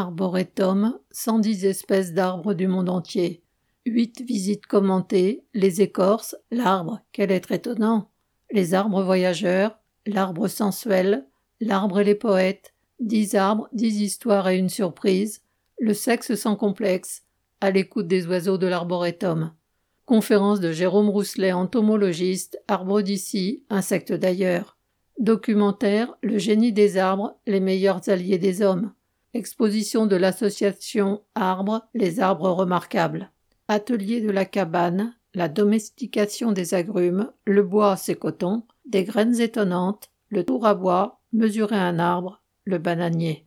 Arboretum, 110 espèces d'arbres du monde entier. 8 visites commentées, les écorces, l'arbre, quel être étonnant, les arbres voyageurs, l'arbre sensuel, l'arbre et les poètes, 10 arbres, 10 histoires et une surprise, le sexe sans complexe, à l'écoute des oiseaux de l'arboretum. Conférence de Jérôme Rousselet, entomologiste, arbre d'ici, insecte d'ailleurs. Documentaire Le génie des arbres, les meilleurs alliés des hommes. Exposition de l'association Arbres, les arbres remarquables. Atelier de la cabane, la domestication des agrumes, le bois c'est coton, des graines étonnantes, le tour à bois, mesurer un arbre, le bananier.